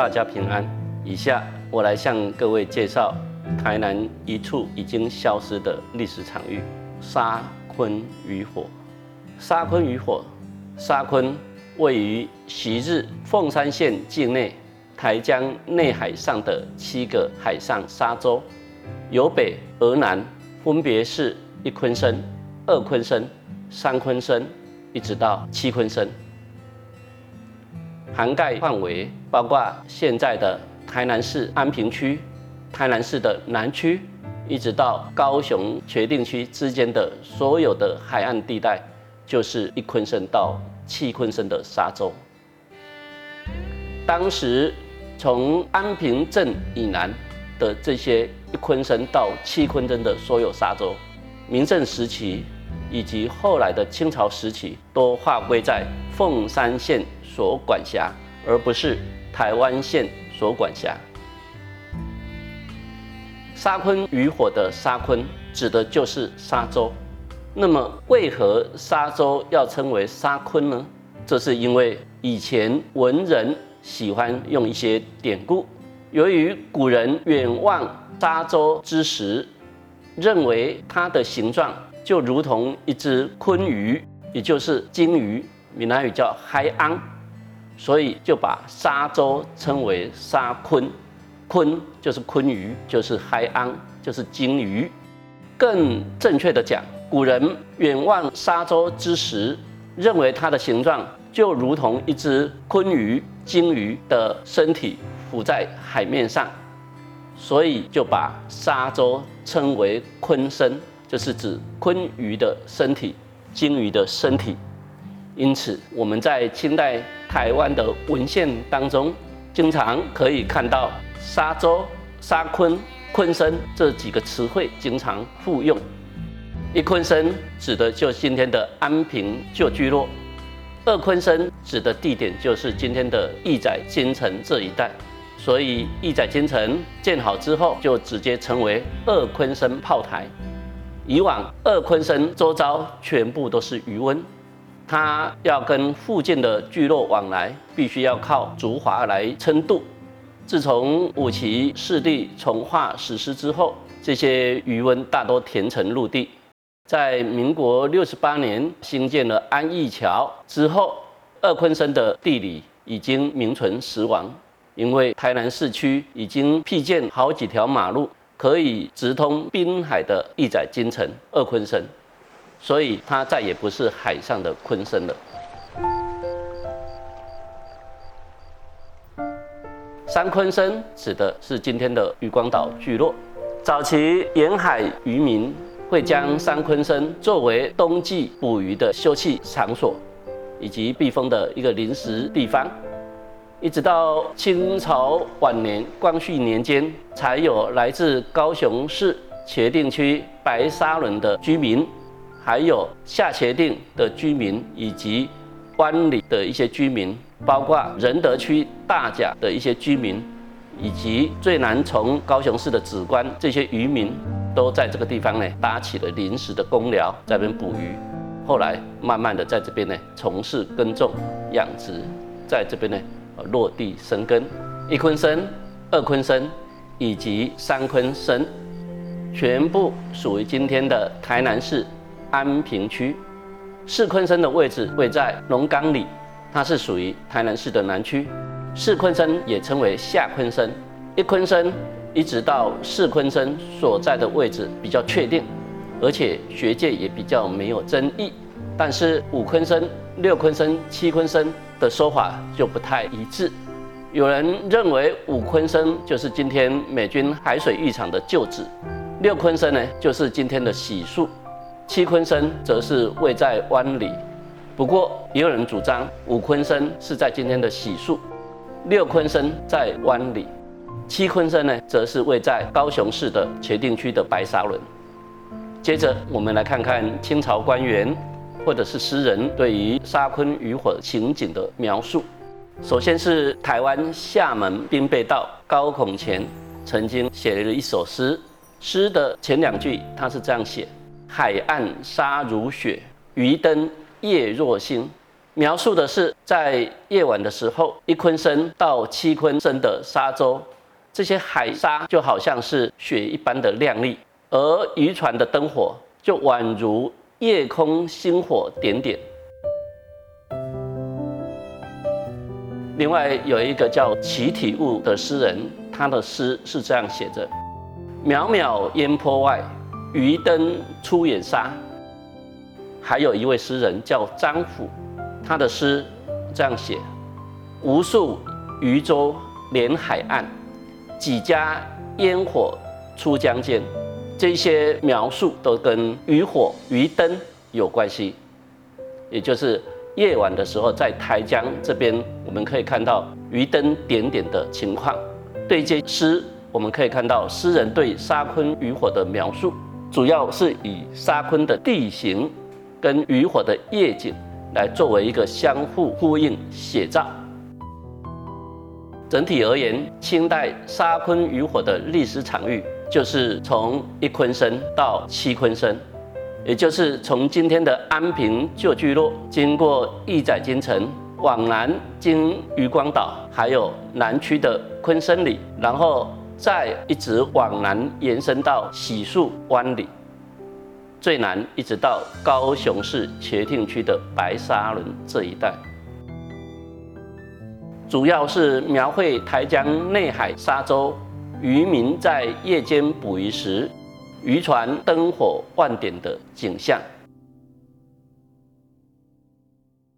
大家平安。以下我来向各位介绍台南一处已经消失的历史场域——沙昆渔火。沙昆渔火，沙昆位于昔日凤山县境内台江内海上的七个海上沙洲，由北而南分别是一昆生、二昆生、三昆生，一直到七昆生。涵盖范围包括现在的台南市安平区、台南市的南区，一直到高雄决定区之间的所有的海岸地带，就是一昆生到七昆生的沙洲。当时从安平镇以南的这些一昆生到七昆生的所有沙洲，明正时期以及后来的清朝时期，都划归在凤山县。所管辖，而不是台湾县所管辖。沙昆渔火的沙昆指的就是沙洲。那么，为何沙洲要称为沙昆呢？这是因为以前文人喜欢用一些典故。由于古人远望沙洲之时，认为它的形状就如同一只鲲鱼，也就是鲸鱼，闽南语叫海昂。所以就把沙洲称为沙鲲，鲲就是鲲鱼，就是海昂，就是鲸鱼。更正确的讲，古人远望沙洲之时，认为它的形状就如同一只鲲鱼、鲸鱼的身体浮在海面上，所以就把沙洲称为鲲身，就是指鲲鱼的身体、鲸鱼的身体。因此，我们在清代。台湾的文献当中，经常可以看到沙洲、沙昆、昆生这几个词汇经常复用。一昆生指的就是今天的安平旧聚落，二昆生指的地点就是今天的义载金城这一带。所以义载金城建好之后，就直接成为二昆生炮台。以往二昆生周遭全部都是余温。他要跟附近的聚落往来，必须要靠竹筏来撑渡。自从五旗四地重划实施之后，这些渔温大多填成陆地。在民国六十八年兴建了安义桥之后，二昆生的地理已经名存实亡，因为台南市区已经辟建好几条马路，可以直通滨海的一载金城二昆生。所以它再也不是海上的昆生了。三昆生指的是今天的渔光岛聚落。早期沿海渔民会将三昆生作为冬季捕鱼的休憩场所，以及避风的一个临时地方。一直到清朝晚年光绪年间，才有来自高雄市茄定区白沙仑的居民。还有下茄定的居民，以及湾里的一些居民，包括仁德区大甲的一些居民，以及最南从高雄市的紫关这些渔民，都在这个地方呢搭起了临时的公寮，在这边捕鱼。后来慢慢的在这边呢从事耕种、养殖，在这边呢落地生根。一坤生、二坤生以及三坤生，全部属于今天的台南市。安平区四坤生的位置位在龙岗里，它是属于台南市的南区。四坤生也称为下坤生，一坤生一直到四坤生所在的位置比较确定，而且学界也比较没有争议。但是五坤生、六坤生、七坤生的说法就不太一致。有人认为五坤生就是今天美军海水浴场的旧址，六坤生呢就是今天的洗漱。七坤生则是位在湾里，不过也有人主张五坤生是在今天的洗树，六坤生在湾里，七坤生呢则是位在高雄市的茄定区的白沙仑。接着我们来看看清朝官员或者是诗人对于沙昆渔火情景的描述。首先是台湾厦门兵备道高孔乾曾经写了一首诗，诗的前两句他是这样写。海岸沙如雪，渔灯夜若星。描述的是在夜晚的时候，一坤深到七坤深的沙洲，这些海沙就好像是雪一般的亮丽，而渔船的灯火就宛如夜空星火点点。另外有一个叫齐体悟的诗人，他的诗是这样写着：“渺渺烟波外，渔灯出远沙。”还有一位诗人叫张甫。他的诗这样写：无数渔舟连海岸，几家烟火出江间。这些描述都跟渔火、渔灯有关系，也就是夜晚的时候，在台江这边，我们可以看到渔灯点点的情况。对这诗，我们可以看到诗人对沙昆渔火的描述，主要是以沙昆的地形跟渔火的夜景。来作为一个相互呼应写照。整体而言，清代沙昆渔火的历史场域就是从一坤生到七坤生，也就是从今天的安平旧聚落，经过义载金城，往南经渔光岛，还有南区的昆生里，然后再一直往南延伸到喜树湾里。最南一直到高雄市茄亭区的白沙仑这一带，主要是描绘台江内海沙洲渔民在夜间捕鱼时，渔船灯火万点的景象。